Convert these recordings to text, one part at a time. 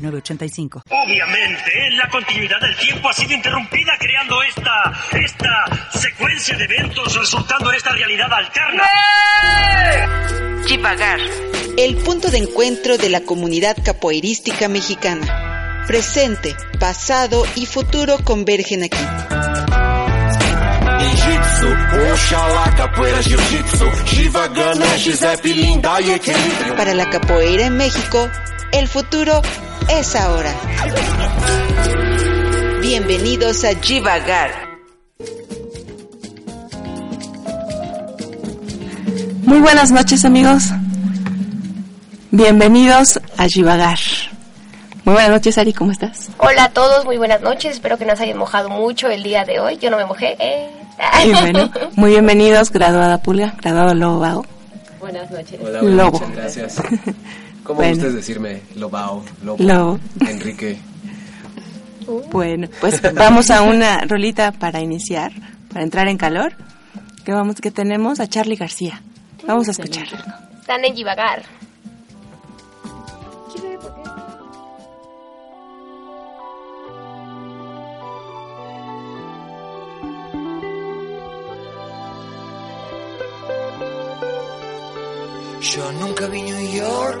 906985. Obviamente, la continuidad del tiempo ha sido interrumpida creando esta, esta secuencia de eventos resultando en esta realidad alterna. Chivagar, el punto de encuentro de la comunidad capoeirística mexicana. Presente, pasado y futuro convergen aquí. Jiu-Jitsu, Oxalá, capoeira, Jiu-Jitsu, Givagana, Giuseppe, Linda y equilibrio. Para la capoeira en México, el futuro es ahora. Bienvenidos a Jivagar. Muy buenas noches amigos. Bienvenidos a Jivagar. Muy buenas noches Ari, ¿cómo estás? Hola a todos, muy buenas noches. Espero que no se hayan mojado mucho el día de hoy. Yo no me mojé. Eh. Y bueno, muy bienvenidos, graduada Pulga, graduado Lobao. Buenas noches. Hola, buenas Lobo. noches, gracias. ¿Cómo Bueno. gustas decirme? Lobao, Lobo, Lobo. Enrique. Bueno, pues vamos a una rolita para iniciar, para entrar en calor. Que vamos, que tenemos a Charlie García. Vamos a escucharlo. Están en Givagar. Yo nunca vi New York,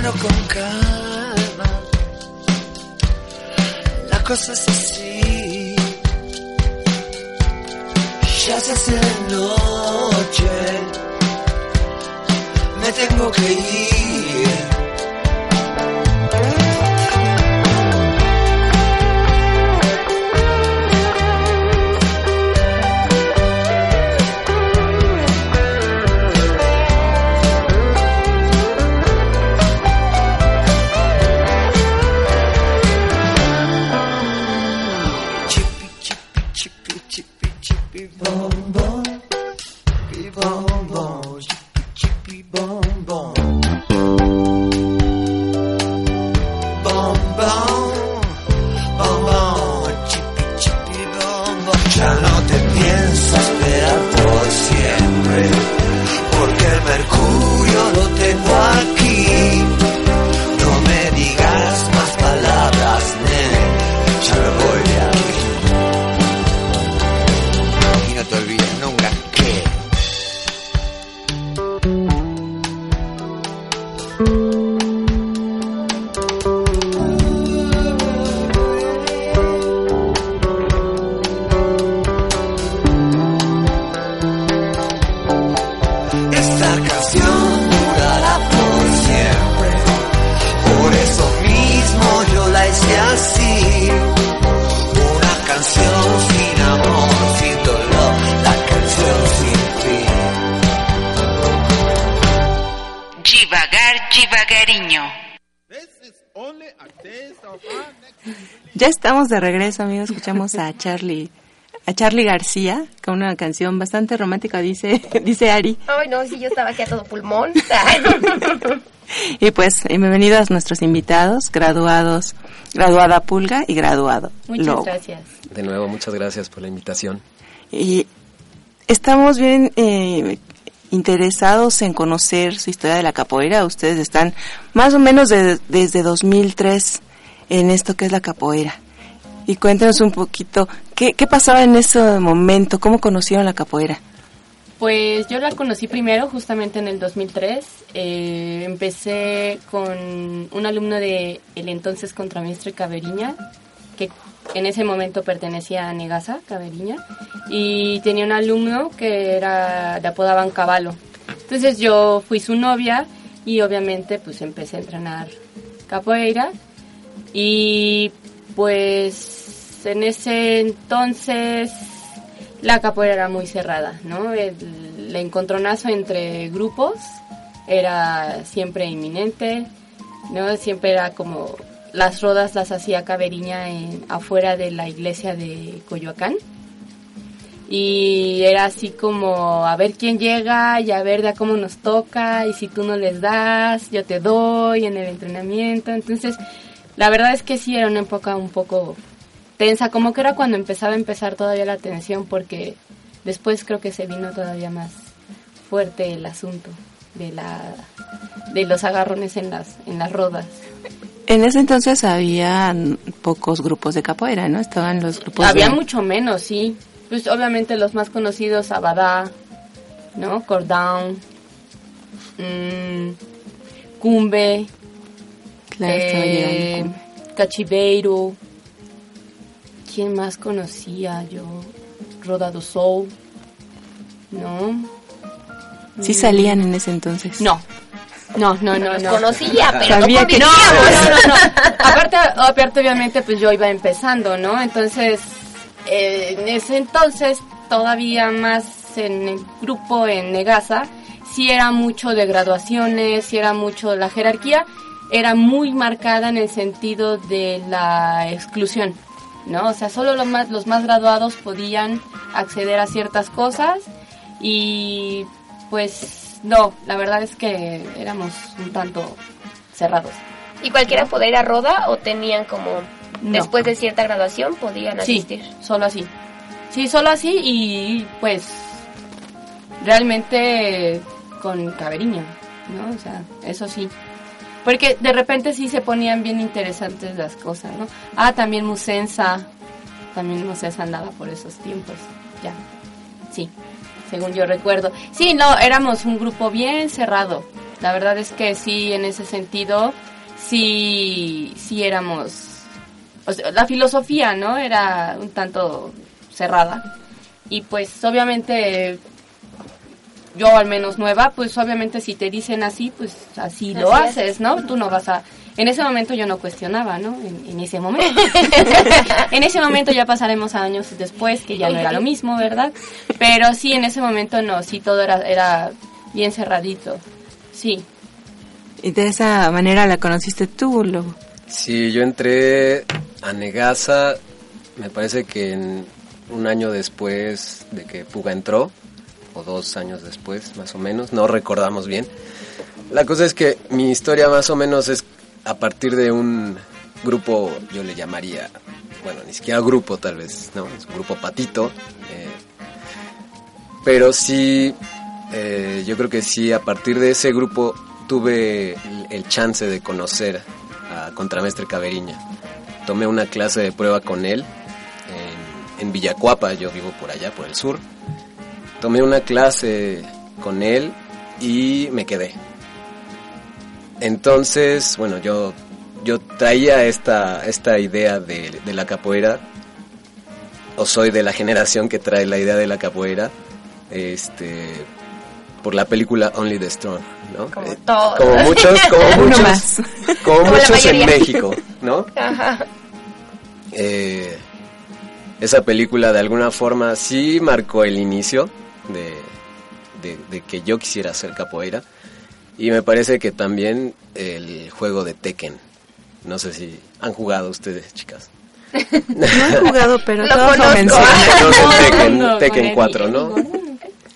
Tómalo con calma, la cosa es así. Ya se hace noche, me tengo que ir. Estamos de regreso, amigos. Escuchamos a Charlie a Charlie García con una canción bastante romántica, dice, dice Ari. Ay, no, sí, yo estaba aquí a todo pulmón. Y pues, bienvenidos nuestros invitados, graduados, graduada Pulga y graduado Muchas Lobo. gracias. De nuevo, muchas gracias por la invitación. Y estamos bien eh, interesados en conocer su historia de la capoeira. Ustedes están más o menos de- desde 2003 en esto que es la capoeira. Y cuéntenos un poquito, ¿qué, pasaba en ese momento? ¿Cómo conocieron la capoeira? Pues yo la conocí primero justamente en el 2003. Eh, empecé con un alumno de el entonces contramaestre Caberiña, que en ese momento pertenecía a Negasa, Caberiña, y tenía un alumno que era, le apodaban Caballo. Entonces yo fui su novia y obviamente pues empecé a entrenar capoeira y pues en ese entonces la capoeira era muy cerrada, ¿no? El, el encontronazo entre grupos era siempre inminente, ¿no? Siempre era como las rodas las hacía Caberiña en, afuera de la iglesia de Coyoacán. Y era así como a ver quién llega y a ver de cómo nos toca y si tú no les das, yo te doy en el entrenamiento. Entonces, la verdad es que sí era una época un poco tensa, como que era cuando empezaba a empezar todavía la tensión porque después creo que se vino todavía más fuerte el asunto de la de los agarrones en las en las rodas. En ese entonces había pocos grupos de capoeira, ¿no? Estaban los grupos Había de... mucho menos, sí. Pues obviamente los más conocidos, Abadá, ¿no? Cordón, mm, Cumbe, Claro, eh. ¿Quién más conocía yo? Roda do Sol, ¿no? Sí salían en ese entonces. No. No, no, no, Los no. conocía, pero Sabía no que- No, no, no, no. Aparte, aparte, obviamente, pues yo iba empezando, ¿no? Entonces, eh, en ese entonces, todavía más en el grupo en Negasa, sí era mucho de graduaciones, sí era mucho la jerarquía, era muy marcada en el sentido de la exclusión, ¿no? O sea, solo los más, los más graduados podían acceder a ciertas cosas y pues no, la verdad es que éramos un tanto cerrados. ¿Y cualquiera podía ir a Roda o tenían como, No. después de cierta graduación, podían Sí, asistir? solo así. Sí, solo así y pues realmente con caberiña, ¿no? O sea, eso sí. Porque de repente sí se ponían bien interesantes las cosas, ¿no? Ah, también Musensa, también Musensa andaba por esos tiempos, ya. Sí, según yo recuerdo. Sí, no, éramos un grupo bien cerrado. La verdad es que sí, en ese sentido, sí, sí éramos o sea, la filosofía, ¿no? Era un tanto cerrada. Y pues obviamente yo al menos nueva, pues obviamente si te dicen así, pues así lo es. haces, ¿no? Tú no vas a... En ese momento yo no cuestionaba, ¿no? En, en ese momento. en ese momento ya pasaremos a años después, que ya no era lo mismo, ¿verdad? Pero sí, en ese momento no, sí todo era, era bien cerradito. Sí. Y de esa manera la conociste tú, Lobo. Sí, yo entré a Negasa, me parece que en un año después de que Puga entró, o dos años después, más o menos, no recordamos bien. La cosa es que mi historia más o menos es a partir de un grupo, yo le llamaría, bueno, ni siquiera grupo tal vez, no, es un grupo patito, eh, pero sí, eh, yo creo que sí, a partir de ese grupo tuve el, chance de conocer a Contramestre Caberiña. Tomé una clase de prueba con él en, en Villacuapa, yo vivo por allá, por el sur. Tomé una clase con él y me quedé. Entonces, bueno, yo, yo traía esta, esta idea de, de la capoeira, o soy de la generación que trae la idea de la capoeira, este, por la película Only the Strong, ¿no? Como Eh, todo. como muchos, como muchos, como muchos en. México, ¿no? Ajá. Eh, esa película de alguna forma sí marcó el inicio de, de- de que yo quisiera hacer capoeira y me parece que también el juego de Tekken. No sé si han jugado ustedes, chicas. No he jugado, pero Lo todos lo conozco. mencionan. Tekken, No, Tekken con 4, Eddie. ¿no?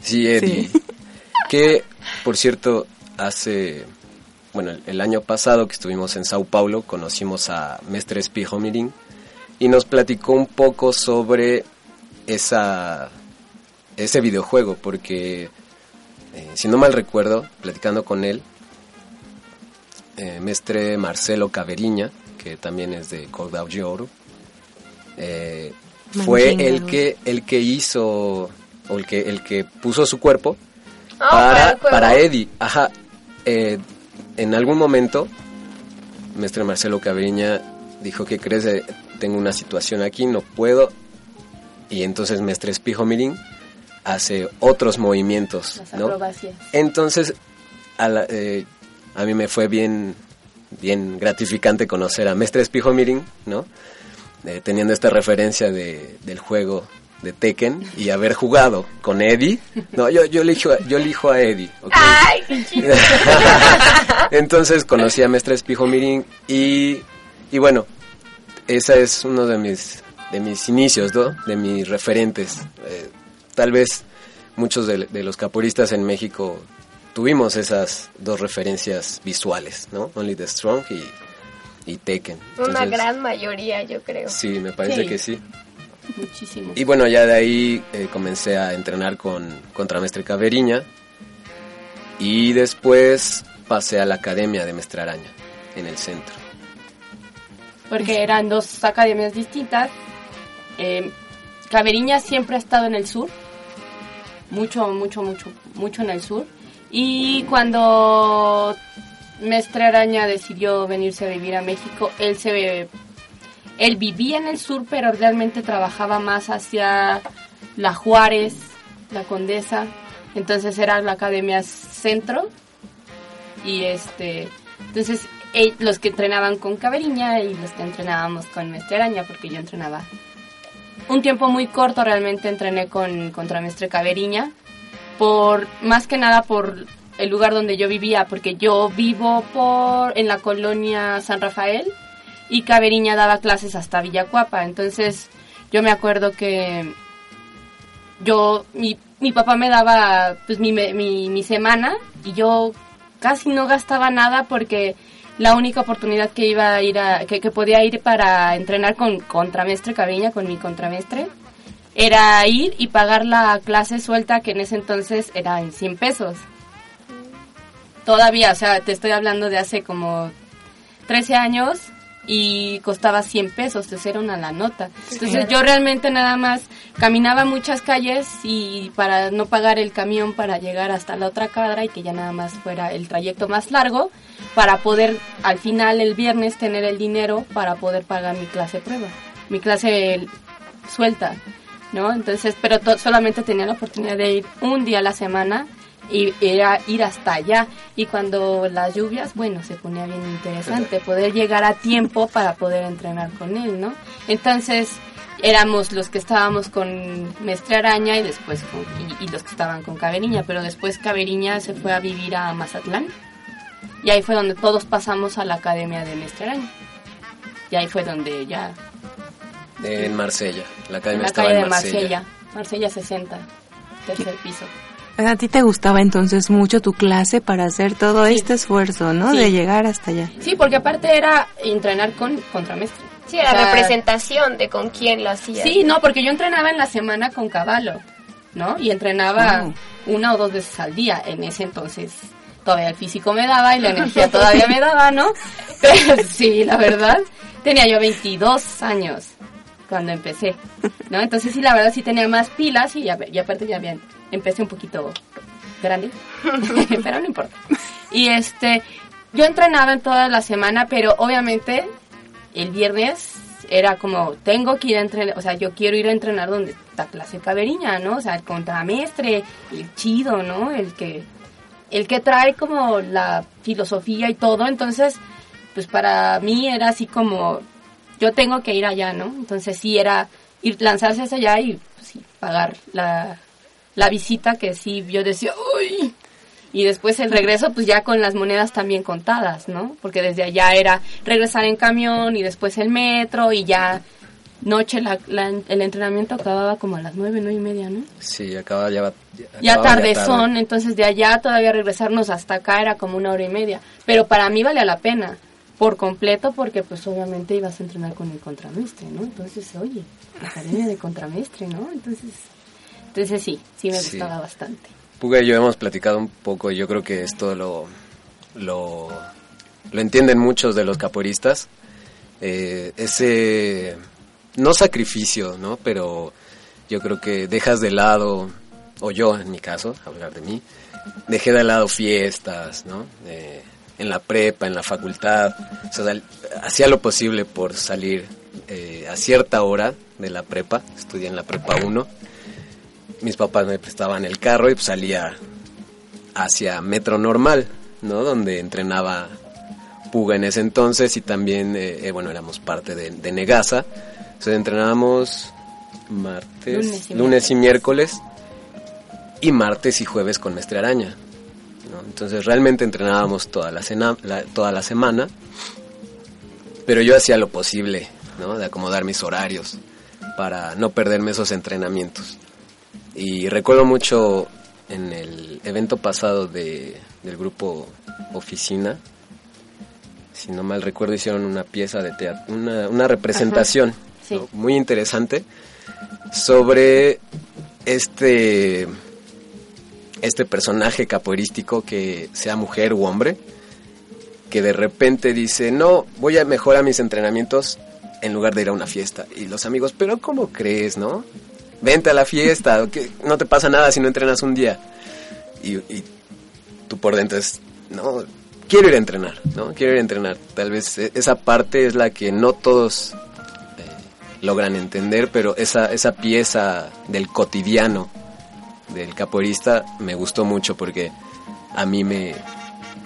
Sí, Eddie. Que, por cierto, hace, bueno, el, el año pasado que estuvimos en Sao Paulo, conocimos a Mestre Espijo Mirin y nos platicó un poco sobre esa, ese videojuego, porque, eh, si no mal recuerdo, platicando con él, eh, Mestre Marcelo Caveriña, que también es de Cordau de Oro, eh, fue el que, el que hizo, o el que, el que puso su cuerpo Ah, para para, Eddie. Ajá. Eh, en algún momento, Mestre Marcelo Caveriña dijo que crees, Eh, tengo una situación aquí, no puedo. Y entonces Mestre Espijo Mirin hace otros movimientos, Las ¿no? acrobacias. Entonces, a, la- eh, a mí me fue bien, bien gratificante conocer a Mestre Espijo Mirin, ¿no? Eh, teniendo esta referencia de, del juego de Tekken y haber jugado con Eddie. No, yo, yo, elijo, yo elijo a Eddie. Ay, qué chido. Entonces conocí a Mestre Espijo Mirin y, y bueno, ese es uno de mis, de mis inicios, ¿no? De mis referentes. Eh, tal vez muchos de, de los caporistas en México tuvimos esas dos referencias visuales, ¿no? Only the Strong y, y Tekken. Una gran mayoría, yo creo. Sí, me parece Sí. que sí. Muchísimo. Y bueno, ya de ahí eh, comencé a entrenar con contra Mestre Caveriña y después pasé a la academia de Mestre Araña en el centro. porque eran dos academias distintas. Eh, Caveriña siempre ha estado en el sur, mucho, mucho, mucho, mucho en el sur. Y cuando Mestre Araña decidió venirse a vivir a México, él se él vivía en el sur, pero realmente trabajaba más hacia la Juárez, la Condesa. Entonces era la academia centro y este entonces eh, los que entrenaban con Caveriña y los que entrenábamos con Mestre Araña porque yo entrenaba un tiempo muy corto realmente entrené con contra Mestre Caveriña por más que nada por el lugar donde yo vivía porque yo vivo por en la colonia San Rafael y Caveriña daba clases hasta Villacuapa. Entonces yo me acuerdo que yo mi, mi papá me daba pues mi, mi, mi semana y yo casi no gastaba nada porque la única oportunidad que iba a ir a, que, podía ir para entrenar con contramestre Caviña, con mi contramestre, era ir y pagar la clase suelta que en ese entonces era en 100 pesos. Todavía, o sea, te estoy hablando de hace como 13 años y costaba 100 pesos, entonces era una la nota. Entonces yo realmente nada más caminaba muchas calles y para no pagar el camión para llegar hasta la otra cuadra y que ya nada más fuera el trayecto más largo para poder al final el viernes tener el dinero para poder pagar mi clase prueba, mi clase suelta, ¿no? Entonces, pero solamente tenía la oportunidad de ir un día a la semana y era ir hasta allá. Y cuando las lluvias bueno se ponía bien interesante poder llegar a tiempo para poder entrenar con él no entonces éramos los que estábamos con Mestre Araña y después con, y, y los que estaban con Caveriña pero después Caveriña se fue a vivir a Mazatlán. Y ahí fue donde todos pasamos a la academia de Mestre Araña. Y ahí fue donde ya En Marsella. La academia la estaba calle en de Marsella. Marsella. Marsella 60 tercer piso A ti te gustaba entonces mucho tu clase para hacer todo Sí. este esfuerzo, ¿no? Sí. De llegar hasta allá. Sí, porque aparte era entrenar con contramestre. Sí, era O sea, representación de con quién lo hacía. Sí, no, porque yo entrenaba en la semana con caballo, ¿no? Y entrenaba una o dos veces al día. En ese entonces todavía el físico me daba y la energía todavía me daba, ¿no? Pero sí, la verdad, tenía yo 22 años cuando empecé, ¿no? Entonces sí, la verdad sí tenía más pilas y, a- y aparte ya bien, empecé un poquito grande, pero no importa. Y este, yo entrenaba en toda la semana, pero obviamente el viernes era como, tengo que ir a entrenar, o sea, yo quiero ir a entrenar donde está clase Caveriña, ¿no? O sea, el contramestre, el chido, ¿no? El que, el que trae como la filosofía y todo, entonces, pues para mí era así como, yo tengo que ir allá, ¿no? Entonces sí era ir, lanzarse hacia allá y pues, sí, pagar la, la visita que sí, yo decía, uy, y después el regreso, pues ya con las monedas también contadas, ¿no? Porque desde allá era regresar en camión y después el metro y ya noche la, la- el entrenamiento acababa como a las nueve, nueve y media, ¿no? Sí, acaba ya... Ya acababa tarde entonces de allá todavía regresarnos hasta acá era como una hora y media. Pero para mí valía la pena, por completo, porque pues obviamente ibas a entrenar con el contramestre, ¿no? Entonces, oye, la academia de contramestre, ¿no? Entonces, entonces sí, sí me Sí. gustaba bastante. Puga y yo hemos platicado un poco, yo creo que esto lo, lo, lo entienden muchos de los capoeiristas, eh, ese, no sacrificio, ¿no? Pero yo creo que dejas de lado, o yo en mi caso, hablar de mí, dejé de lado fiestas, ¿no? Eh, en la prepa, en la facultad, o sea, hacía lo posible por salir eh, a cierta hora de la prepa, estudié en la prepa 1, mis papás me prestaban el carro y pues salía hacia Metro Normal, ¿no? Donde entrenaba Puga en ese entonces y también, eh, eh, bueno, éramos parte de, de Negasa. Entonces entrenábamos martes, Lunes y lunes y miércoles y martes y jueves con Mestre Araña. ¿no? Entonces realmente entrenábamos toda la, cena, la- toda la semana, pero yo hacía lo posible, ¿no? De acomodar mis horarios para no perderme esos entrenamientos. Y recuerdo mucho en el evento pasado de, del grupo Oficina, si no mal recuerdo, hicieron una pieza de teatro, una, una representación Sí. ¿no? muy interesante sobre este, este personaje capoeirístico que sea mujer u hombre, que de repente dice, no, voy a mejorar mis entrenamientos en lugar de ir a una fiesta. Y los amigos, pero ¿cómo crees, no? Vente a la fiesta, que no te pasa nada si no entrenas un día. Y, tú por dentro es, no, quiero ir a entrenar, ¿no? Quiero ir a entrenar. Tal vez e- esa parte es la que no todos eh, logran entender, pero esa, esa pieza del cotidiano del capoeirista me gustó mucho porque a mí me,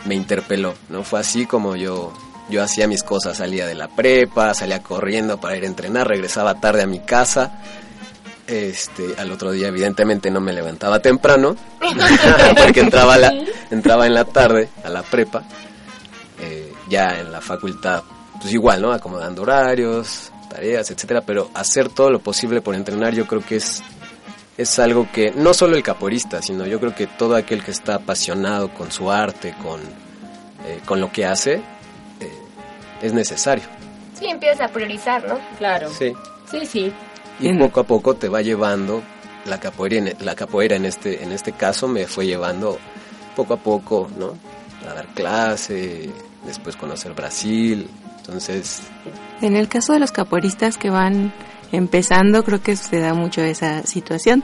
me interpeló, ¿no? Fue así como yo, yo hacía mis cosas, salía de la prepa, salía corriendo para ir a entrenar, regresaba tarde a mi casa. Este, al otro día evidentemente no me levantaba temprano, porque entraba, a la, entraba en la tarde a la prepa, eh, ya en la facultad, pues igual, ¿no? Acomodando horarios, tareas, etcétera, pero hacer todo lo posible por entrenar yo creo que es es algo que no solo el caporista, sino yo creo que todo aquel que está apasionado con su arte, con, eh, con lo que hace, eh, es necesario. Sí, empiezas a priorizar, ¿no? Claro. Sí. Sí, sí. Y poco a poco te va llevando la capoeira, en, la capoeira en este en este caso me fue llevando poco a poco, ¿no? A dar clase, después conocer Brasil, entonces En el caso de los capoeiristas que van empezando, creo que se da mucho esa situación.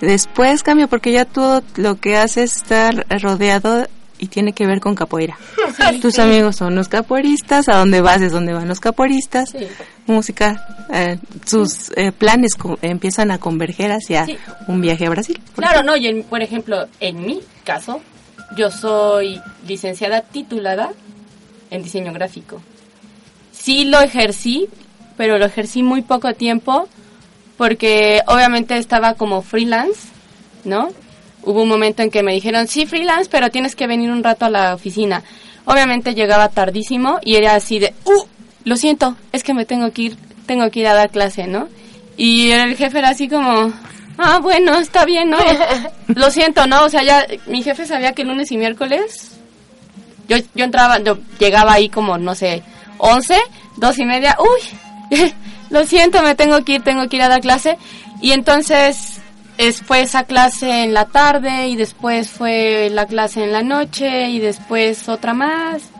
Después cambia porque ya todo lo que haces está rodeado y tiene que ver con capoeira. Tus amigos son los capoeiristas, a dónde vas es donde van los capoeiristas. Sí. Música, eh, sus eh, planes empiezan a converger hacia un viaje a Brasil. Claro, no, y en- por ejemplo, en mi caso, yo soy licenciada titulada en diseño gráfico. Sí lo ejercí, pero lo ejercí muy poco tiempo porque obviamente estaba como freelance, ¿no? Hubo un momento en que me dijeron, sí, freelance, pero tienes que venir un rato a la oficina. Obviamente llegaba tardísimo y era así de, uh, lo siento, es que me tengo que ir, tengo que ir a dar clase, ¿no? Y el jefe era así como, ah, bueno, está bien, ¿no? lo siento, ¿no? O sea, ya mi jefe sabía que lunes y miércoles yo, yo entraba, yo llegaba ahí como, no sé, 11, dos y media, uy, lo siento, me tengo que ir, tengo que ir a dar clase. Y entonces es, fue esa clase en la tarde y después fue la clase en la noche y después otra más.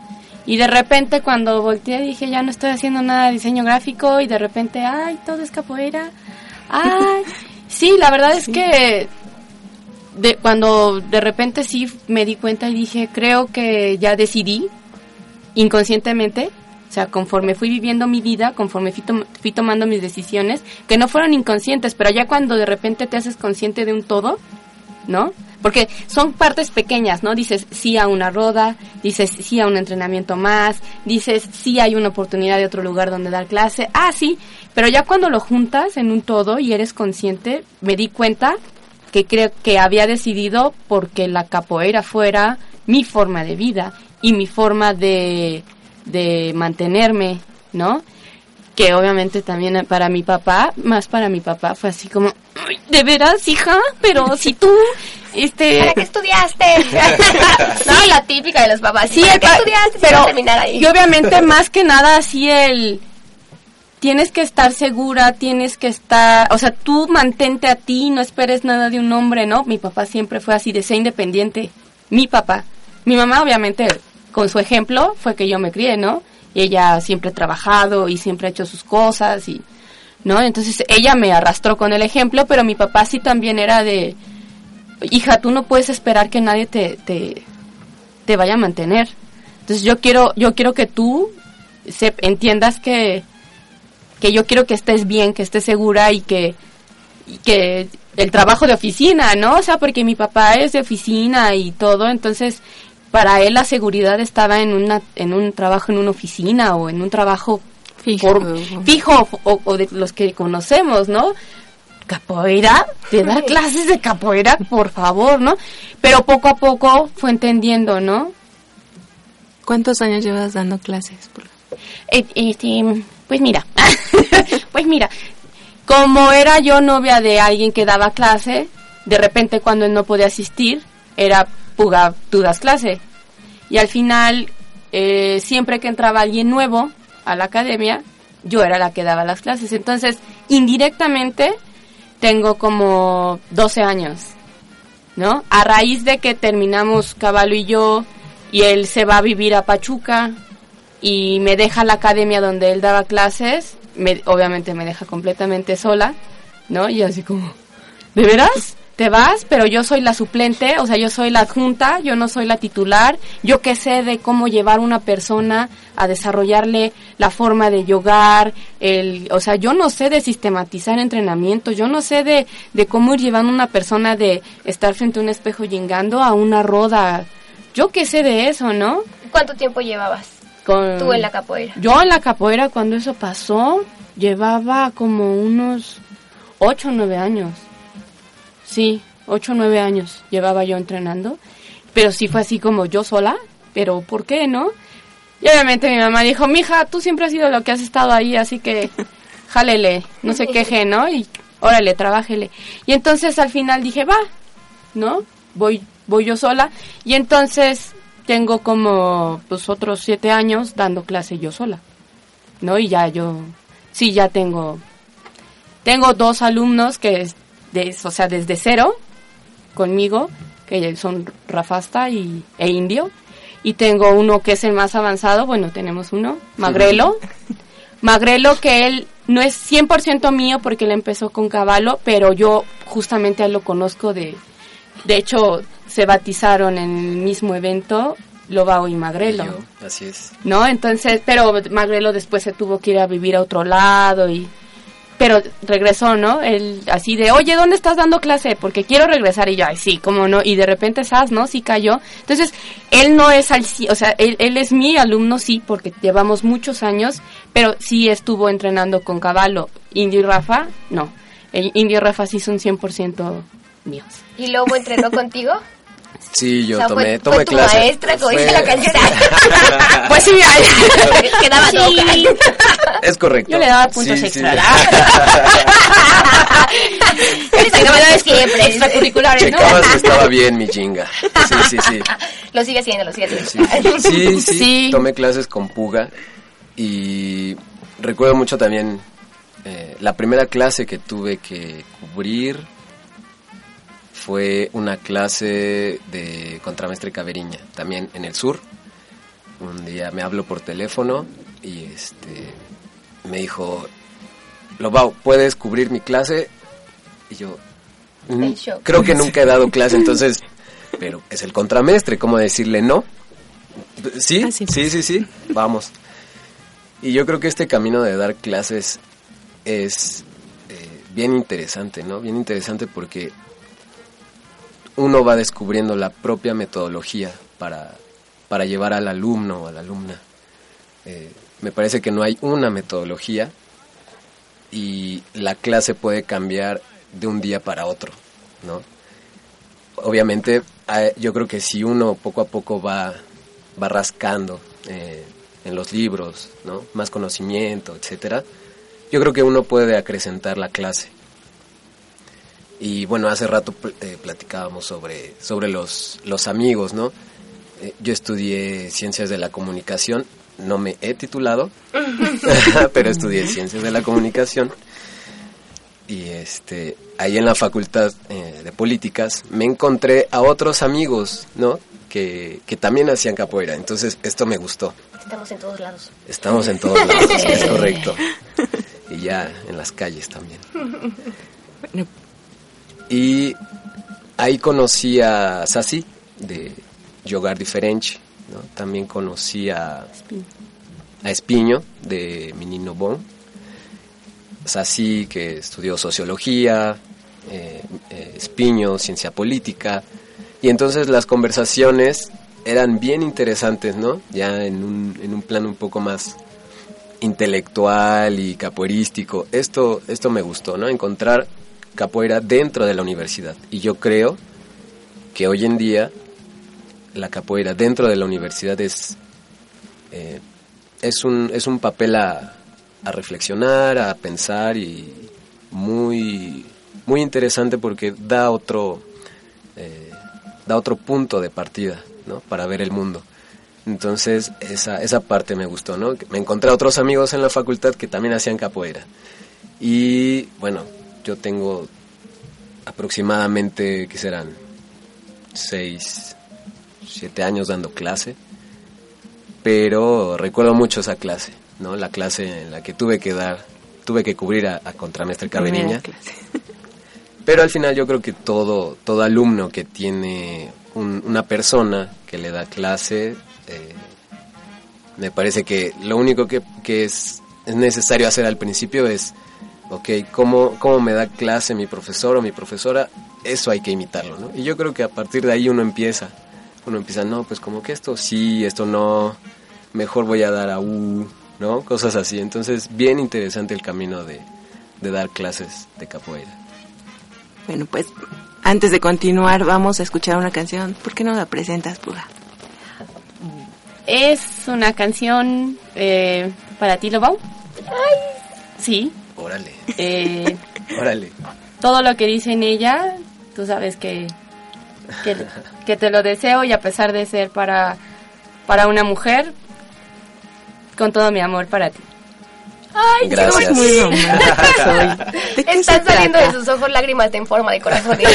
Y de repente cuando volteé dije, ya no estoy haciendo nada de diseño gráfico y de repente, ay, todo es capoeira. Ay, sí, la verdad es que de, cuando de repente sí me di cuenta y dije, creo que ya decidí inconscientemente, o sea, conforme fui viviendo mi vida, conforme fui, fui tomando mis decisiones, que no fueron inconscientes, pero ya cuando de repente te haces consciente de un todo, ¿no? Porque son partes pequeñas, ¿no? Dices sí a una roda, dices sí a un entrenamiento más, dices sí hay una oportunidad de otro lugar donde dar clase, ah, sí, pero ya cuando lo juntas en un todo y eres consciente, me di cuenta que creo que había decidido porque la capoeira fuera mi forma de vida y mi forma de, de mantenerme, ¿no? que obviamente también para mi papá, más para mi papá, fue así como, "Ay, ¿de veras, hija? Pero si tú, este... ¿Para qué estudiaste? sí, la típica de los papás. Sí, ¿Para el qué estudiaste? Pero terminar ahí. y obviamente más que nada así el tienes que estar segura, tienes que estar, o sea, tú mantente a ti, no esperes nada de un hombre, ¿no? Mi papá siempre fue así de ser independiente. Mi papá. Mi mamá obviamente con su ejemplo fue que yo me crié, ¿no? Y ella siempre ha trabajado y siempre ha hecho sus cosas y ¿no? Entonces ella me arrastró con el ejemplo, pero mi papá sí también era de hija, tú no puedes esperar que nadie te, te, vaya a mantener. Entonces yo quiero, yo quiero que tú se, entiendas que, que yo quiero que estés bien, que estés segura y que, y que el trabajo de oficina, ¿no? O sea, porque mi papá es de oficina y todo, entonces para él la seguridad estaba en una, en un trabajo en una oficina o en un trabajo Fijo. por- fijo o, o de los que conocemos, ¿no? Capoeira, de dar clases de capoeira, por favor, ¿no? Pero poco a poco fue entendiendo, ¿no? ¿Cuántos años llevas dando clases? Eh, este, pues mira, pues mira, como era yo novia de alguien que daba clase, de repente cuando él no podía asistir, era Puga, tú das clase. Y al final, eh, siempre que entraba alguien nuevo a la academia, yo era la que daba las clases. Entonces, indirectamente, tengo como 12 años, ¿no? A raíz de que terminamos Caballo y yo, y él se va a vivir a Pachuca, y me deja la academia donde él daba clases, me, obviamente me deja completamente sola, ¿no? Y así como, ¿de veras? ¿Te vas? Pero yo soy la suplente, o sea, yo soy la adjunta, yo no soy la titular, yo que sé de cómo llevar una persona a desarrollarle la forma de yogar, el, o sea, yo no sé de sistematizar entrenamiento, yo no sé de, de cómo ir llevando una persona de estar frente a un espejo yingando a una roda, yo que sé de eso, ¿no? ¿Cuánto tiempo llevabas Con, tú en la capoeira? yo en la capoeira cuando eso pasó llevaba como unos 8 o 9 años. Sí, 8 o 9 años llevaba yo entrenando. Pero sí fue así como yo sola. Pero ¿por qué no? Y obviamente mi mamá dijo, mija, tú siempre has sido lo que has estado ahí, así que jálele, no se queje, ¿no? Y órale, trabájele. Y entonces al final dije, va, ¿no? Voy, voy yo sola. Y entonces tengo como pues otros siete años dando clase yo sola, ¿no? Y ya yo, sí, ya tengo, tengo dos alumnos que, de, o sea, desde cero conmigo, que son Rafasta y, e Indio. Y tengo uno que es el más avanzado, bueno, tenemos uno, Magrelo. Magrelo que él no es 100% mío porque él empezó con caballo, pero yo justamente a lo conozco de... De hecho, se bautizaron en el mismo evento Lobao y Magrelo. Y yo, así es. ¿no? Entonces, pero Magrelo después se tuvo que ir a vivir a otro lado y pero regresó, ¿no? Él así de, "Oye, ¿dónde estás dando clase? Porque quiero regresar." Y yo, "Ay, sí, cómo no." Y de repente esas, ¿no? Sí cayó. Entonces, él no es al sí, o sea, él, él es mi alumno sí porque llevamos muchos años, pero sí estuvo entrenando con Caballo. Indio y Rafa, no. El Indio y Rafa sí son 100% míos. ¿Y Lobo entrenó contigo? Sí, yo O sea, tomé, fue, tomé fue tu clase. maestra, como dice Fue- la canción. Pues sí, ay. Quedaba Sí. Es correcto. Yo le daba puntos Sí, extra. sí. Siempre. Extracurriculares, ¿no? Checabas que estaba bien mi chinga. Sí, sí, sí. Lo sigue haciendo, lo sigue Sí, haciendo. sí, sí, Sí. Tomé clases con Puga y recuerdo mucho también eh, la primera clase que tuve que cubrir fue una clase de contramestre Caberiña, también en el sur. Un día me habló por teléfono y este me dijo, Lobao, ¿puedes cubrir mi clase? Y yo, "Mm, creo que nunca he dado clase, entonces, pero es el contramestre, ¿cómo decirle no? Sí, Así es. sí, sí, sí, vamos. Y yo creo que este camino de dar clases es eh, bien interesante, ¿no? Bien interesante porque uno va descubriendo la propia metodología para, para llevar al alumno o a la alumna. Eh, me parece que no hay una metodología y la clase puede cambiar de un día para otro, ¿no? Obviamente, yo creo que si uno poco a poco va, va rascando eh, en los libros, ¿no? Más conocimiento, etcétera, yo creo que uno puede acrecentar la clase. Y bueno, hace rato eh, platicábamos sobre, sobre los, los amigos, ¿no? Eh, yo estudié ciencias de la comunicación, no me he titulado, pero estudié ciencias de la comunicación. Y este, ahí en la facultad eh, de políticas me encontré a otros amigos, ¿no? Que, que también hacían capoeira. Entonces, esto me gustó. Estamos en todos lados. Estamos en todos lados, es correcto. Y ya en las calles también. Y ahí conocí a Sassi de Yogar Diferente. ¿No? También conocí a, a Espiño de Menino Bon. Sassi que estudió sociología, eh, eh, Espiño, ciencia política. Y entonces las conversaciones eran bien interesantes, ¿no? Ya en un, en un plano un poco más intelectual y capoeirístico. Esto, esto me gustó, ¿no? Encontrar capoeira dentro de la universidad. Y yo creo que hoy en día la capoeira dentro de la universidad es, eh, es, un, es un papel a, reflexionar, a pensar y muy, muy interesante porque da otro, eh, da otro punto de partida ¿no? para ver el mundo. Entonces esa, esa parte me gustó, ¿no? Me encontré a otros amigos en la facultad que también hacían capoeira. Y bueno, yo tengo aproximadamente, ¿qué serán? Seis, siete años dando clase, pero recuerdo mucho esa clase, ¿no? La clase en la que tuve que dar, tuve que cubrir a, a contramestre Caberiña. Pero al final yo creo que todo, todo alumno que tiene un, una persona que le da clase, eh, me parece que lo único que, que es, es necesario hacer al principio es ok, ¿cómo, ¿cómo me da clase mi profesor o mi profesora? Eso hay que imitarlo, ¿no? Y yo creo que a partir de ahí uno empieza, uno empieza, no, pues como que esto sí, esto no, mejor voy a dar a U, ¿no? Cosas así. Entonces, bien interesante el camino de, de dar clases de capoeira. Bueno, pues antes de continuar vamos a escuchar una canción. ¿Por qué no la presentas, Puga? Es una canción eh, para ti, Lobau. Sí, Órale. Eh, Órale. todo lo que dice en ella, tú sabes que, que, que te lo deseo y a pesar de ser para, para una mujer, con todo mi amor para ti. Ay, Gracias. qué Muy romántica soy. ¿De qué se Están saliendo de sus ojos lágrimas en forma de corazón.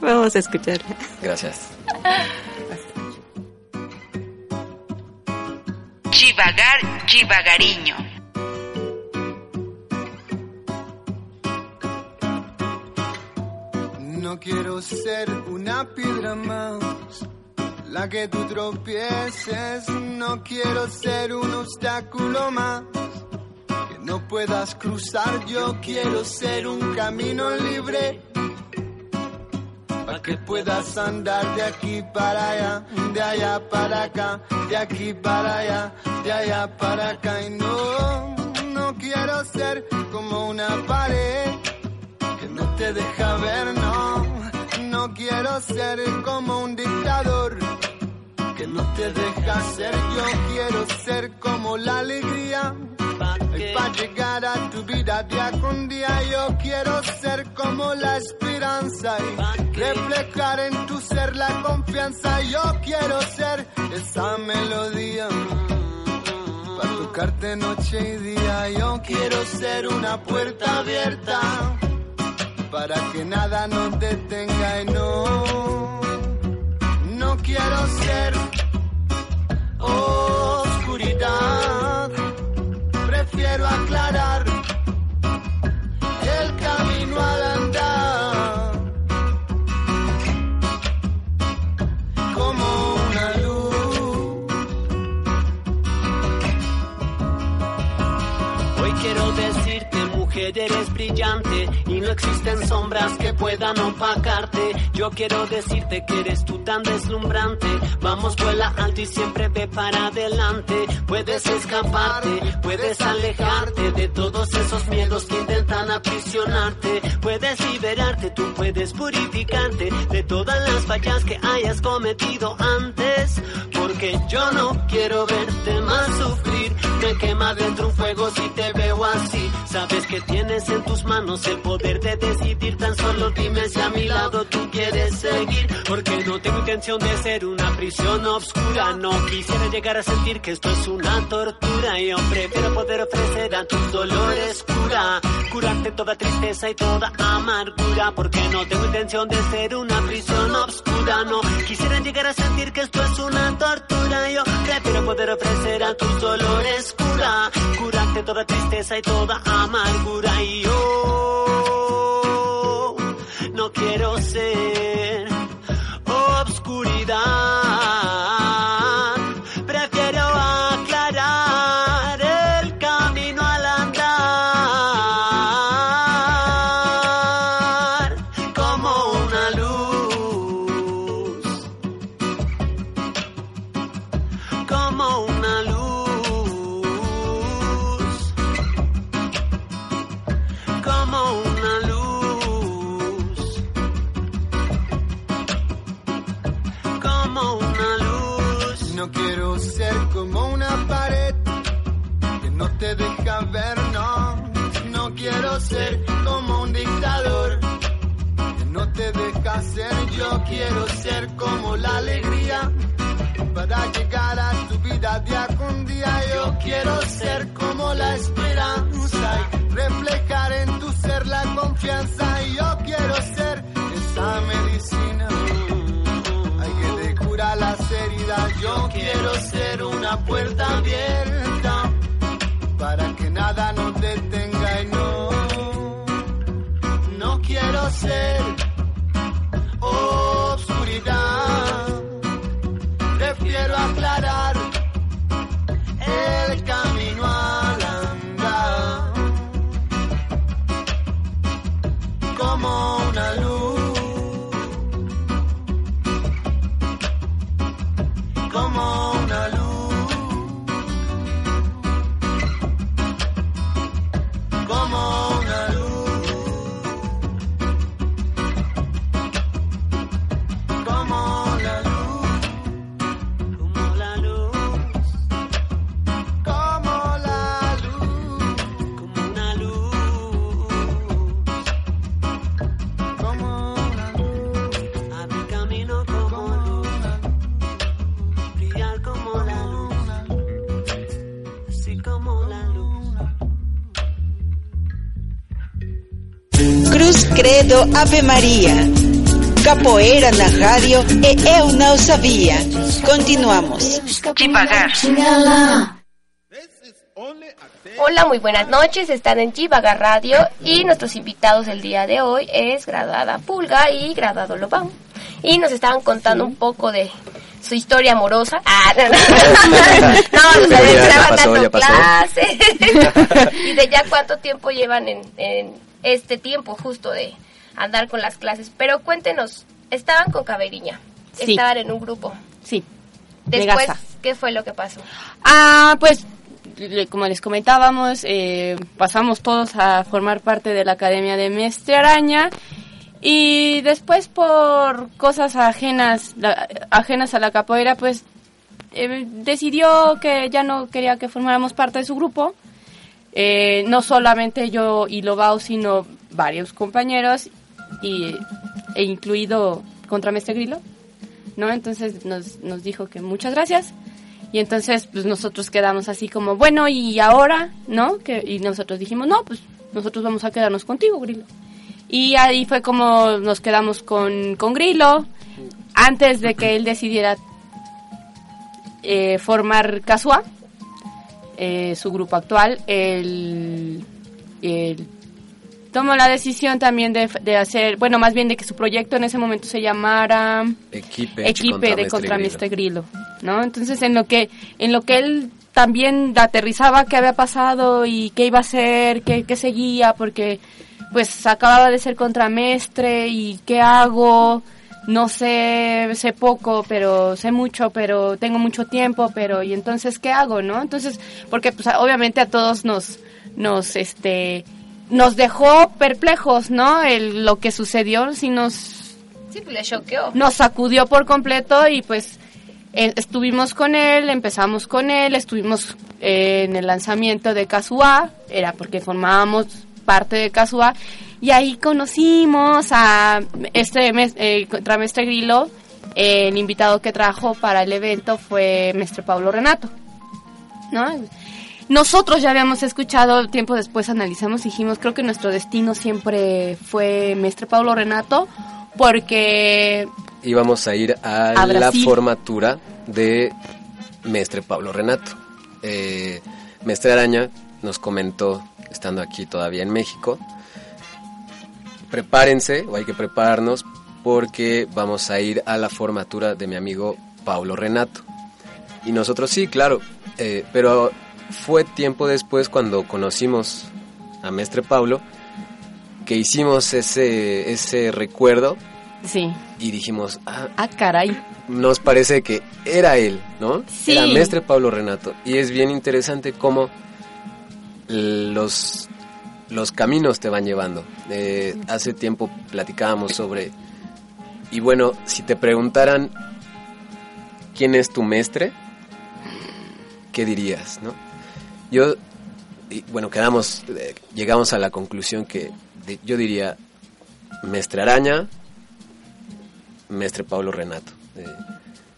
Vamos a escucharla. Gracias. Chivagar, chivagariño. No quiero ser una piedra más, la que tú tropieces. No quiero ser un obstáculo más, que no puedas cruzar. Yo quiero ser un camino libre, para que puedas andar de aquí para allá, de allá para acá, de aquí para allá, de allá para acá. Y no, no quiero ser como una pared no te deja ver, no. No quiero ser como un dictador que no te deja ser. Yo quiero ser como la alegría. Para llegar a tu vida día con día, yo quiero ser como la esperanza y reflejar en tu ser la confianza. Yo quiero ser esa melodía para tocarte noche y día. Yo quiero ser una puerta abierta para que nada nos detenga y no, no quiero ser oscuridad, prefiero aclarar el camino al andar como una luz. Hoy quiero decirte, mujer, eres y no existen sombras que puedan opacarte. Yo quiero decirte que eres tú tan deslumbrante. Vamos, vuela alto y siempre ve para adelante. Puedes escaparte, puedes alejarte de todos esos miedos que intentan aprisionarte. Puedes liberarte, tú puedes purificarte de todas las fallas que hayas cometido antes. Porque yo no quiero verte más sufrir. Me quema dentro un fuego si te veo así. Sabes que tienes en tus manos el poder de decidir. Tan solo dime si a mi lado tú quieres seguir. Porque no tengo intención de ser una prisión oscura. No quisiera llegar a sentir que esto es una tortura. Yo prefiero poder ofrecer a tus dolores cura. Curarte toda tristeza y toda amargura. Porque no tengo intención de ser una prisión oscura. No quisiera llegar a sentir que esto es una tortura. Yo prefiero poder ofrecer a tus dolores cura. Curarte toda tristeza y toda amargura. Y yo no quiero ser obscuridad. Tu vida día. Yo quiero ser como la esperanza y reflejar en tu ser la confianza. Yo quiero ser esa medicina hay que te cura las heridas. Yo quiero ser una puerta abierta para que nada nos detenga y no, no quiero ser como una Credo Ave María. Capoeira na rádio e eu não sabia. Continuamos. Devagar. Hola, muy buenas noches. Están en Chivaga Radio y nuestros invitados del día de hoy es graduada Pulga y graduado Lobán. Y nos estaban contando un poco de su historia amorosa. Ah, no, no. no, nos Ya estaban pasó, dando ya clases. y de ya cuánto tiempo llevan en, en este tiempo justo de andar con las clases. Pero cuéntenos, estaban con Caberiña, Sí. estaban en un grupo. Sí. Después. ¿qué fue lo que pasó? Ah, pues como les comentábamos, eh, pasamos todos a formar parte de la Academia de Mestre Araña y después por cosas ajenas, la- ajenas a la capoeira, pues eh, decidió que ya no quería que formáramos parte de su grupo. Eh, no solamente yo y Lobao, sino varios compañeros y, e incluido Contramestre Grillo, ¿no? Entonces nos, nos dijo que muchas gracias y entonces pues nosotros quedamos así como, bueno, ¿y ahora? ¿No? Que, y nosotros dijimos, no, pues nosotros vamos a quedarnos contigo, Grillo. Y ahí fue como nos quedamos con, con Grillo antes de que él decidiera eh, formar Casua, eh, su grupo actual, él, él tomó la decisión también de, de hacer, bueno, más bien de que su proyecto en ese momento se llamara Equipe, Equipe de contra Contramestre Grillo, ¿no? Entonces, en lo que en lo que él también aterrizaba qué había pasado y qué iba a hacer, qué, qué seguía, porque pues acababa de ser contramestre y qué hago, no sé, sé poco, pero sé mucho, pero tengo mucho tiempo, pero y entonces qué hago, ¿no? Entonces, porque pues obviamente a todos nos nos este nos dejó perplejos, ¿no? El, lo que sucedió, si nos Sí, pues le choqueó. nos sacudió por completo y pues eh, estuvimos con él, empezamos con él, estuvimos eh, en el lanzamiento de Casuá, era porque formábamos parte de Casuá, y ahí conocimos a este mes- eh, contramestre Grillo, el invitado que trajo para el evento fue Mestre Pablo Renato, ¿no? Nosotros ya habíamos escuchado, tiempo después analizamos y dijimos, creo que nuestro destino siempre fue Mestre Pablo Renato, porque íbamos a ir a, A la formatura de Mestre Pablo Renato. Eh, Mestre Araña nos comentó, estando aquí todavía en México, prepárense, o hay que prepararnos, porque vamos a ir a la formatura de mi amigo Pablo Renato. Y nosotros sí, claro, eh, pero fue tiempo después cuando conocimos a Mestre Pablo que hicimos ese, ese recuerdo sí, y dijimos, ah, ah, caray, nos parece que era él, ¿no? Sí. Era Mestre Pablo Renato. Y es bien interesante cómo los, los caminos te van llevando. Eh, hace tiempo platicábamos sobre... Y bueno, si te preguntaran quién es tu mestre, ¿qué dirías, no? Yo, bueno, quedamos, eh, llegamos a la conclusión que yo diría Mestre Araña, Mestre Pablo Renato. Eh,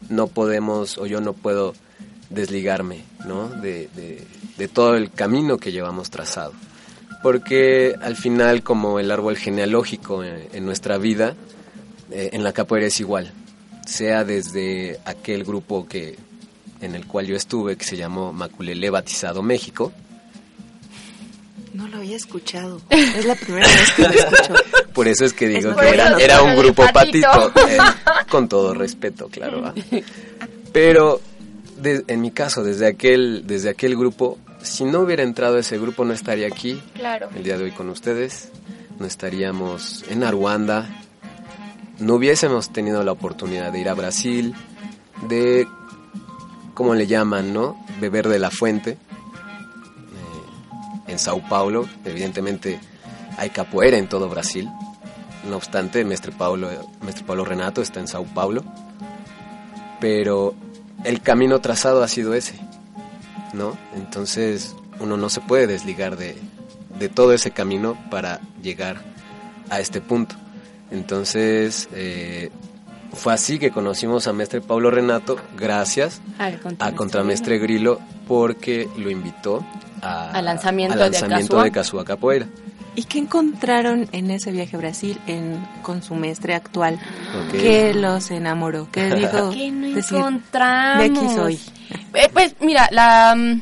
no podemos, o yo no puedo desligarme, ¿no? De, de- todo el camino que llevamos trazado. Porque al final, como el árbol genealógico en, en nuestra vida, eh, en la capoeira es igual. Sea desde aquel grupo que en el cual yo estuve, que se llamó Maculelé Batizado México, No lo había escuchado. Es la primera vez que lo escucho. Por eso es que digo Es que era, un grupo patito. patito, eh, con todo respeto, claro. ¿va? Pero de- en mi caso, desde aquel, desde aquel grupo, si no hubiera entrado a ese grupo, no estaría aquí Claro. el día de hoy con ustedes, no estaríamos en Aruanda, no hubiésemos tenido la oportunidad de ir a Brasil, de, ¿cómo le llaman, no? Beber de la fuente, eh, en Sao Paulo, evidentemente hay capoeira en todo Brasil, no obstante, Mestre Paulo, Paulo Renato está en Sao Paulo, pero el camino trazado ha sido ese, ¿no? Entonces uno no se puede desligar de, de todo ese camino para llegar a este punto. Entonces eh, fue así que conocimos a Mestre Pablo Renato gracias Al a contramestre Grillo porque lo invitó a- Al lanzamiento al de lanzamiento Casuá. de Casuá Capoeira. ¿Y qué encontraron en ese viaje a Brasil en, con su mestre actual? Ok. ¿Qué los enamoró? ¿Qué dijo? ¿Qué no decir, encontramos? de aquí soy. Eh, pues mira, la, mm,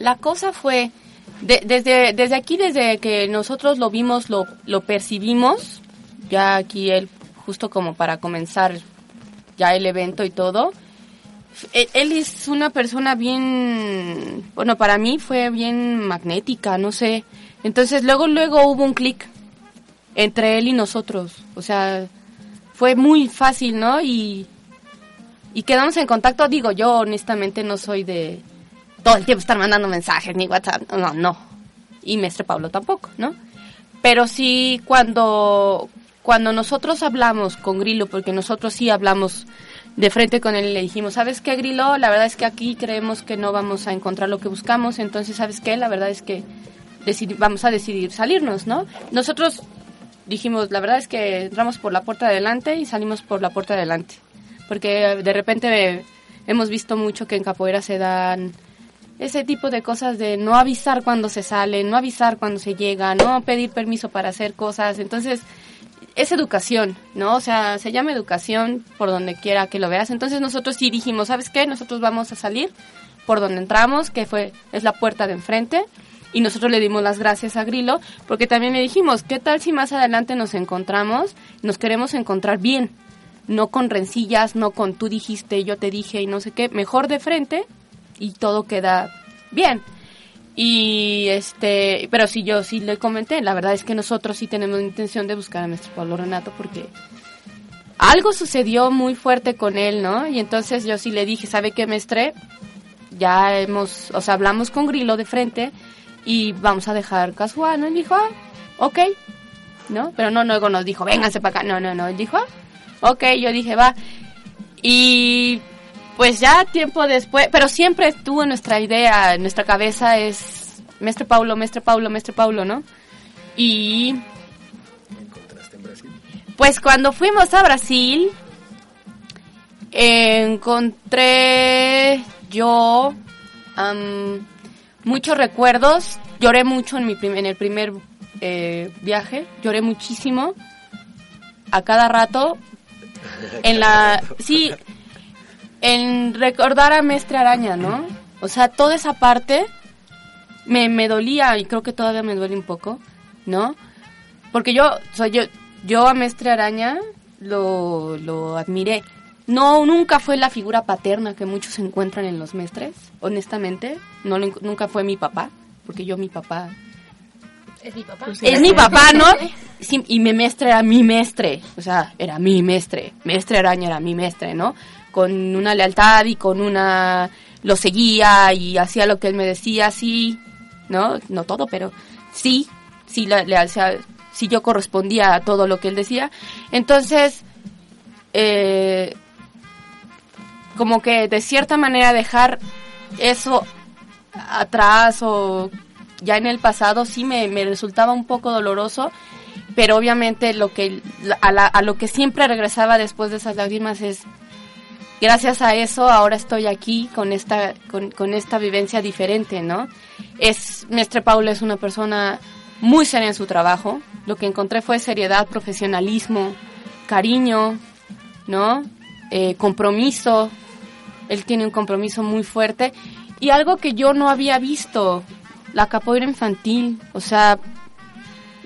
la cosa fue, de- desde, desde aquí, desde que nosotros lo vimos, lo, lo percibimos, ya aquí él, justo como para comenzar ya el evento y todo, él, él es una persona bien, bueno, para mí fue bien magnética, no sé. Entonces luego, luego hubo un clic entre él y nosotros, o sea, fue muy fácil, ¿no? Y, y quedamos en contacto. Digo, yo honestamente no soy de todo el tiempo estar mandando mensajes ni WhatsApp. No, no. Y Mestre Pablo tampoco, ¿no? Pero sí cuando, cuando nosotros hablamos con Grillo, porque nosotros sí hablamos de frente con él y le dijimos, ¿sabes qué, Grillo? La verdad es que aquí creemos que no vamos a encontrar lo que buscamos, entonces, ¿sabes qué? La verdad es que vamos a decidir salirnos, ¿no? Nosotros dijimos, la verdad es que entramos por la puerta de adelante y salimos por la puerta de adelante. Porque de repente hemos visto mucho que en capoeira se dan ese tipo de cosas de no avisar cuando se sale, no avisar cuando se llega, no pedir permiso para hacer cosas. Entonces, es educación, ¿no? O sea, se llama educación por donde quiera que lo veas. Entonces nosotros sí dijimos, ¿sabes qué? Nosotros vamos a salir por donde entramos, que fue es la puerta de enfrente. Y nosotros le dimos las gracias a Grilo, porque también le dijimos, ¿qué tal si más adelante nos encontramos? Nos queremos encontrar bien, no con rencillas, no con tú dijiste, yo te dije y no sé qué, mejor de frente y todo queda bien. Y este, pero sí yo sí le comenté, la verdad es que nosotros sí tenemos intención de buscar a nuestro Pablo Renato porque algo sucedió muy fuerte con él, ¿no? Y entonces yo sí le dije, ¿sabe qué, mestre? Ya hemos, o sea, hablamos con Grilo de frente y vamos a dejar casual, ¿no? Y dijo, ah, ok, ¿no? Pero no, luego nos dijo, vénganse para acá, no, no, no, él dijo, ah, ok, yo dije, va. Y Pues ya tiempo después, pero siempre estuvo nuestra idea, en nuestra cabeza es Mestre Paulo, Mestre Paulo, Mestre Paulo, ¿no? Y pues cuando fuimos a Brasil, encontré yo muchos recuerdos. Lloré mucho en, mi prim- en el primer eh, viaje, lloré muchísimo. A cada rato, en la... Sí, en recordar a Mestre Araña, ¿no? O sea, toda esa parte me, me dolía y creo que todavía me duele un poco, ¿no? Porque yo, soy yo, yo a Mestre Araña lo, lo admiré. No, nunca fue la figura paterna que muchos encuentran en los mestres, honestamente. No, nunca fue mi papá, porque yo mi papá Es mi papá. es mi papá, ¿no? Sí, y mi mestre era mi mestre, o sea, era mi mestre, mestre araña era mi mestre, ¿no? Con una lealtad y con una... lo seguía y hacía lo que él me decía, sí, ¿no? No todo, pero sí, sí, la, le- o sea, sí yo correspondía a todo lo que él decía. Entonces, eh, como que de cierta manera dejar eso atrás o ya en el pasado sí me, me resultaba un poco doloroso, pero obviamente lo que a, la- a lo que siempre regresaba después de esas lágrimas es gracias a eso ahora estoy aquí con esta con, con esta vivencia diferente, ¿no? Es Mestre Paulo es una persona muy seria en su trabajo. Lo que encontré fue seriedad, profesionalismo, cariño, ¿no? Eh, compromiso. Él tiene un compromiso muy fuerte y algo que yo no había visto, la capoeira infantil, o sea,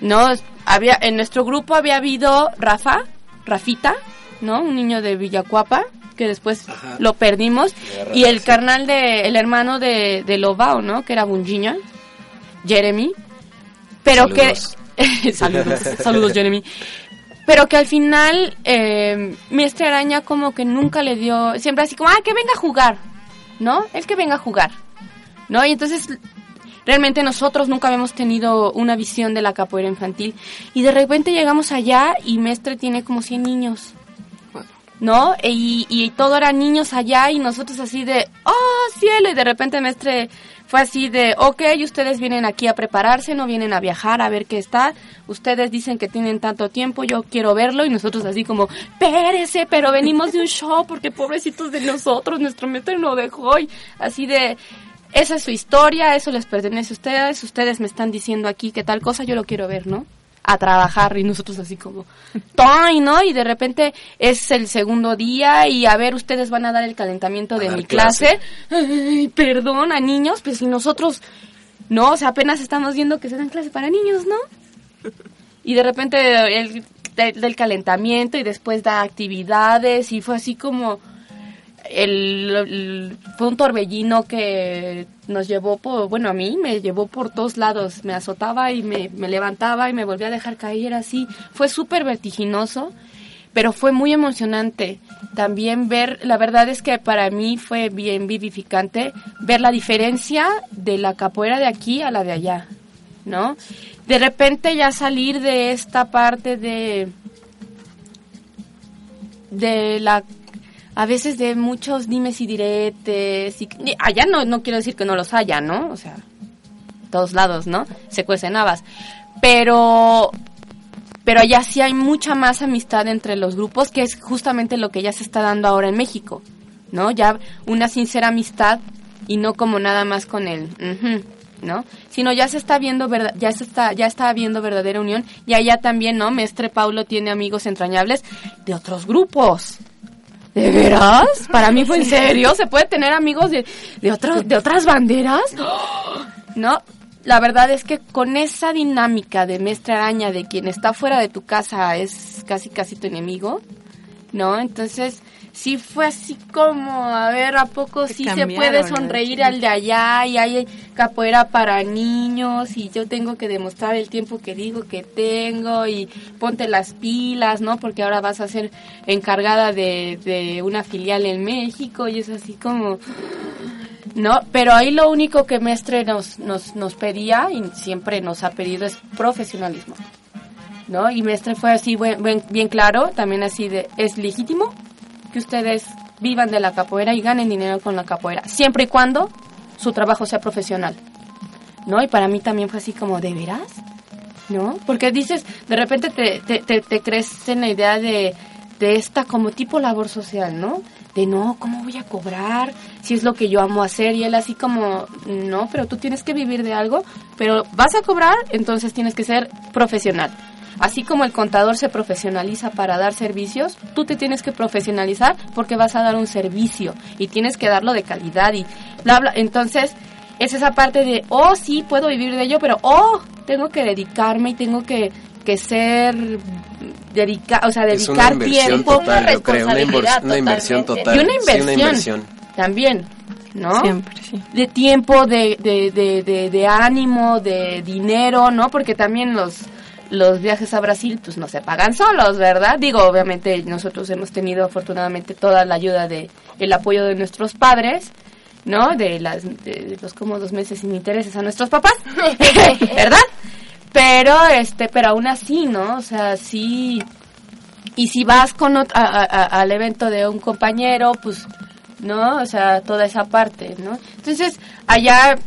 no había en nuestro grupo había habido Rafa, Rafita, ¿no? Un niño de Villacuapa que después lo perdimos y el carnal de el hermano de, de Lobao, ¿no? Que era Bunjiña, Jeremy, pero Saludos. que saludos, saludos Jeremy. Pero que al final, eh, Mestre Araña como que nunca le dio, siempre así como, ah, que venga a jugar, ¿no? El que venga a jugar, ¿no? Y entonces, realmente nosotros nunca habíamos tenido una visión de la capoeira infantil. Y de repente llegamos allá y Mestre tiene como 100 niños, ¿no? Y, y todo eran niños allá y nosotros así de, oh, cielo, y de repente Mestre fue así de, ok, ustedes vienen aquí a prepararse, no vienen a viajar a ver qué está, ustedes dicen que tienen tanto tiempo, yo quiero verlo, y nosotros así como, pérese, pero venimos de un show, porque pobrecitos de nosotros, nuestro Mestre no dejó, y así de, esa es su historia, eso les pertenece a ustedes, ustedes me están diciendo aquí que tal cosa, yo lo quiero ver, ¿no? A trabajar y nosotros así como ¡Toy! ¿no? Y de repente es el segundo día y a ver, ustedes van a dar el calentamiento de mi clase. clase. Ay, perdón, a niños, pues si nosotros no, o sea, apenas estamos viendo que se dan clase para niños, ¿no? Y de repente el de- del calentamiento y después da actividades y fue así como el, el- fue un torbellino que nos llevó por, bueno, a mí me llevó por todos lados, me azotaba y me, me levantaba y me volvía a dejar caer así, fue súper vertiginoso, pero fue muy emocionante también ver, la verdad es que para mí fue bien vivificante ver la diferencia de la capoeira de aquí a la de allá, ¿no? De repente ya salir de esta parte de de la a veces de muchos dimes y diretes y allá no no quiero decir que no los haya no o sea todos lados no se cuecen habas. Pero pero allá sí hay mucha más amistad entre los grupos que es justamente lo que ya se está dando ahora en México no ya una sincera amistad y no como nada más con el no sino ya se está viendo verda- ya se está ya está habiendo verdadera unión. Y allá también no Mestre Paulo tiene amigos entrañables de otros grupos ¿De veras? Para mí fue en serio. ¿Se puede tener amigos de, de, otros, de otras banderas? No, la verdad es que con esa dinámica de Mestre Araña, de quien está fuera de tu casa es casi casi tu enemigo, ¿no? Entonces, sí fue así como, a ver, ¿a poco sí se puede sonreír al de allá y hay capoeira para niños y yo tengo que demostrar el tiempo que digo que tengo y ponte las pilas, ¿no? Porque ahora vas a ser encargada de, de una filial en México y es así como... No, pero ahí lo único que Mestre nos, nos, nos pedía y siempre nos ha pedido es profesionalismo. ¿No? Y Mestre fue así buen- buen- bien claro, también así de, es legítimo que ustedes vivan de la capoeira y ganen dinero con la capoeira, siempre y cuando su trabajo sea profesional. ¿No? Y para mí también fue así como, ¿de veras? ¿No? Porque dices, de repente te, te, te, te crees en la idea de, de esta como tipo labor social, ¿no? De no, ¿cómo voy a cobrar? Si es lo que yo amo hacer. Y él así como, no, pero tú tienes que vivir de algo, pero vas a cobrar, entonces tienes que ser profesional. Así como el contador se profesionaliza para dar servicios, tú te tienes que profesionalizar porque vas a dar un servicio y tienes que darlo de calidad y bla, bla. Entonces, es esa parte de, oh, sí, puedo vivir de ello, pero, oh, tengo que dedicarme y tengo que, que ser dedicar, o sea, Es una dedicar inversión tiempo, total, yo creo, una, una inversión total. y una Sí, inversión, inversión. también, ¿no? Siempre, sí. De tiempo, de, de, de, de, de ánimo, de dinero, ¿no? Porque también los los viajes a Brasil pues no se pagan solos, ¿verdad? Digo, obviamente nosotros hemos tenido afortunadamente toda la ayuda de el apoyo de nuestros padres, ¿no? De las de, los cómodos meses sin intereses a nuestros papás, ¿verdad? Pero este, pero aún así, ¿no? O sea, sí y si vas con a- a- a- al evento de un compañero, pues, ¿no? O sea, toda esa parte, ¿no? Entonces, allá,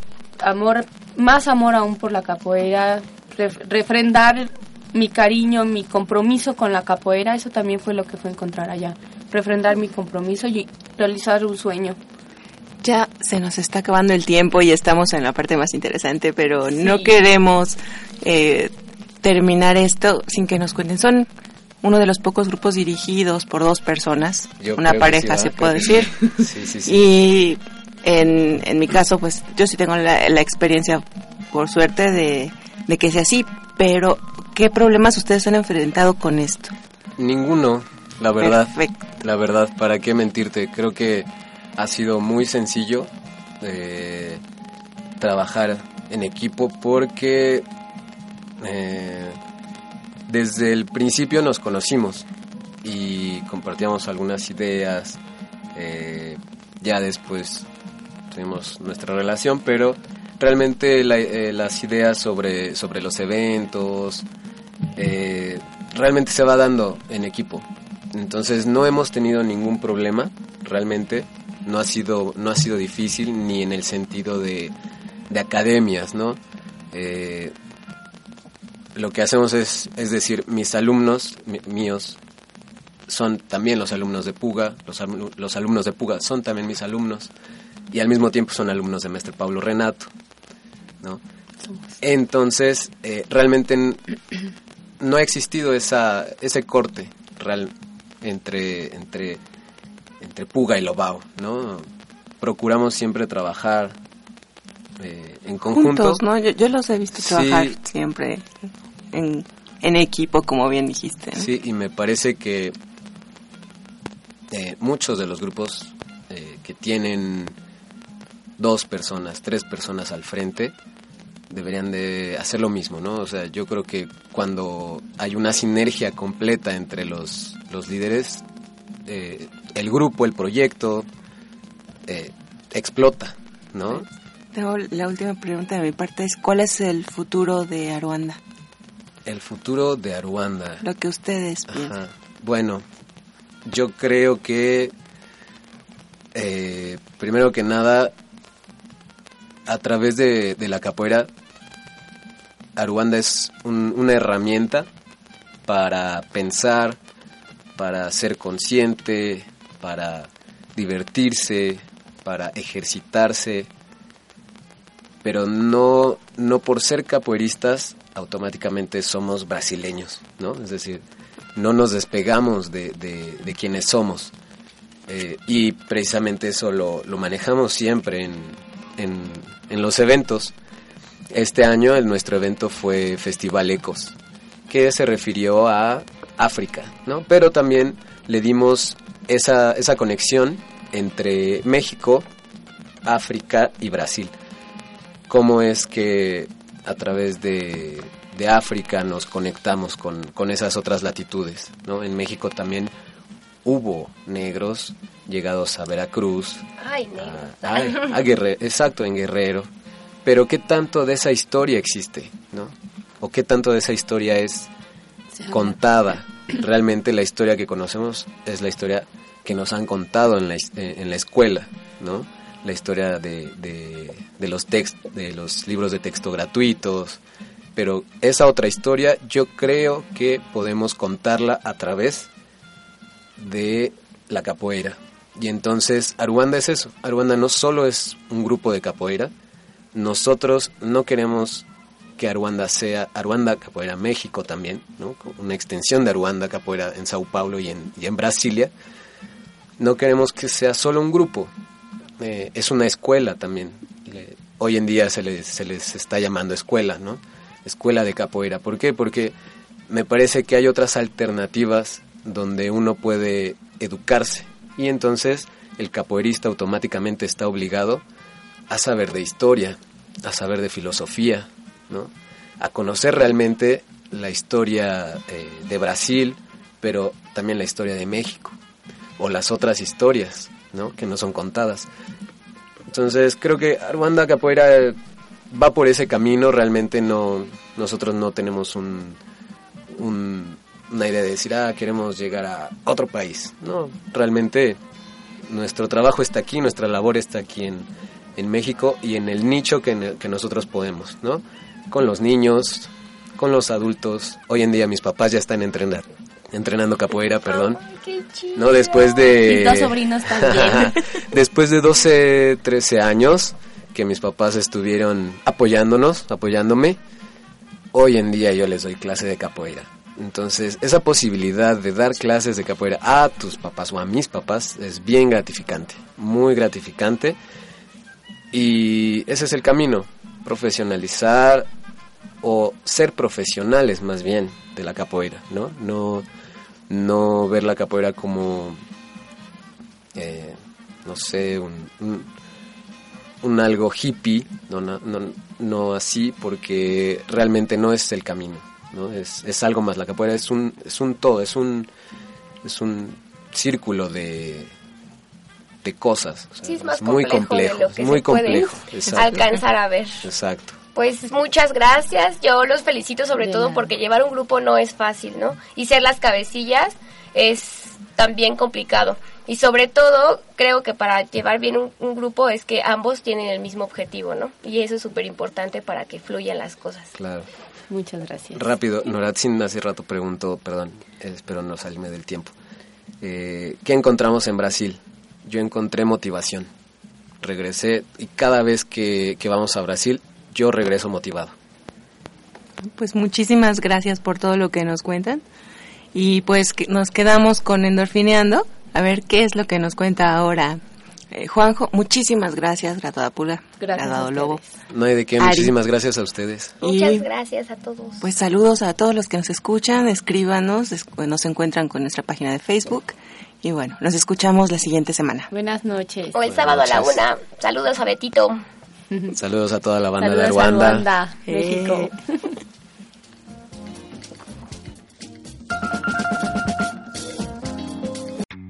amor, más amor aún por la capoeira, refrendar mi cariño, mi compromiso con la capoeira, eso también fue lo que fue encontrar allá. Refrendar mi compromiso y realizar un sueño. Ya se nos está acabando el tiempo y estamos en la parte más interesante, pero no queremos eh, terminar esto sin que nos cuenten. Son uno de los pocos grupos dirigidos por dos personas, Yo una pareja sí, se puede decir. que sí. Sí, sí, sí. Y en, en mi caso, pues yo sí tengo la, la experiencia, por suerte, de, de que sea así, pero ¿qué problemas ustedes han enfrentado con esto? Ninguno, la verdad. Perfecto. La verdad, ¿para qué mentirte? Creo que ha sido muy sencillo eh, trabajar en equipo porque eh, desde el principio nos conocimos y compartíamos algunas ideas. eh, ya después tuvimos nuestra relación, pero realmente la- eh, las ideas sobre, sobre los eventos eh, realmente se va dando en equipo. Entonces no hemos tenido ningún problema, realmente. No ha sido, no ha sido difícil ni en el sentido de, de academias, ¿no? Eh, lo que hacemos es, es decir, mis alumnos míos son también los alumnos de Puga, los, los alumnos de Puga son también mis alumnos y al mismo tiempo son alumnos de Maestro Pablo Renato, ¿no? Entonces, eh, realmente no ha existido esa, ese corte real entre, entre, entre Puga y Lobao, ¿no? Procuramos siempre trabajar eh, en conjunto. Juntos, ¿no? Yo, yo los he visto Sí. trabajar siempre en, en equipo, como bien dijiste. ¿no? Sí, y me parece que eh, muchos de los grupos eh, que tienen dos personas, tres personas al frente, deberían de hacer lo mismo, ¿no? O sea, yo creo que cuando hay una sinergia completa entre los, los líderes, eh, el grupo, el proyecto, eh, explota, ¿no? Tengo la última pregunta de mi parte es ¿cuál es el futuro de Aruanda? El futuro de Aruanda. Lo que ustedes piensan. Ajá. Bueno, yo creo que eh, primero que nada, a través de, de la capoeira, Aruanda es un- una herramienta para pensar, para ser consciente, para divertirse, para ejercitarse, pero no, no por ser capoeiristas automáticamente somos brasileños, ¿no? Es decir, no nos despegamos de, de, de quienes somos. Eh, y precisamente eso lo, lo manejamos siempre en, en, en los eventos. Este año el, nuestro evento fue Festival Ecos, que se refirió a África, ¿no? Pero también le dimos esa, esa conexión entre México, África y Brasil. Cómo es que a través de, de África nos conectamos con, con esas otras latitudes, ¿no? En México también hubo negros llegados a Veracruz, Ay, a, a- a Guerre- exacto, en Guerrero. Pero ¿qué tanto de esa historia existe, no? ¿O qué tanto de esa historia es contada? Realmente la historia que conocemos es la historia que nos han contado en la, en la escuela, ¿no? La historia de, de, de los textos, de los libros de texto gratuitos, pero esa otra historia yo creo que podemos contarla a través de la capoeira. Y entonces Aruanda es eso, Aruanda no solo es un grupo de capoeira, nosotros no queremos que Aruanda sea Aruanda Capoeira México también, ¿no? una extensión de Aruanda Capoeira en Sao Paulo y en, y en Brasilia. No queremos que sea solo un grupo, eh, es una escuela también. hoy en día se les, se les está llamando escuela, ¿no? Escuela de capoeira. ¿Por qué? Porque me parece que hay otras alternativas donde uno puede educarse y entonces el capoeirista automáticamente está obligado a saber de historia, a saber de filosofía, ¿no? a conocer realmente la historia eh, de Brasil, pero también la historia de México, o las otras historias ¿no? que no son contadas. Entonces creo que Aruanda Capoeira va por ese camino, realmente no, nosotros no tenemos un, una idea de decir, ah, queremos llegar a otro país. No, realmente nuestro trabajo está aquí, nuestra labor está aquí en, en México y en el nicho que, que nosotros podemos, ¿no? Con los niños, con los adultos. Hoy en día mis papás ya están entrenando, entrenando capoeira, perdón. no, después de... Y dos sobrinos también. después de 12, 13 años que mis papás estuvieron apoyándonos, apoyándome, hoy en día yo les doy clase de capoeira. Entonces, esa posibilidad de dar clases de capoeira a tus papás o a mis papás es bien gratificante, muy gratificante. Y ese es el camino, profesionalizar o ser profesionales más bien de la capoeira, ¿no? No, no ver la capoeira como, eh, no sé, un, algo hippie, no, no, no así, porque realmente no es el camino ¿no? Es, es algo más, la capoeira es un, es un todo, es un, es un círculo de, de cosas. es, muy complejo, muy complejo. alcanzar a ver. Exacto. Pues muchas gracias, yo los felicito sobre todo porque llevar un grupo no es fácil, ¿no? Y ser las cabecillas es también complicado. Y sobre todo, creo que para llevar bien un, un grupo es que ambos tienen el mismo objetivo, ¿no? Y eso es súper importante para que fluyan las cosas. Claro. Muchas gracias. Rápido, Noratzin hace rato preguntó, perdón, espero no salirme del tiempo. Eh, ¿Qué encontramos en Brasil? Yo encontré motivación. Regresé y cada vez que, que vamos a Brasil, yo regreso motivado. Pues muchísimas gracias por todo lo que nos cuentan. Y pues nos quedamos con Endorfineando. A ver qué es lo que nos cuenta ahora eh, Juanjo, muchísimas gracias, Graduada Pula, gracias Lobo. No hay de qué, muchísimas gracias a ustedes. Muchas gracias a todos. Pues saludos a todos los que nos escuchan, escríbanos, nos encuentran con nuestra página de Facebook. Y bueno, nos escuchamos la siguiente semana. Buenas noches. O el sábado a la una. Saludos a Betito. Saludos a toda la banda de Ruanda. México.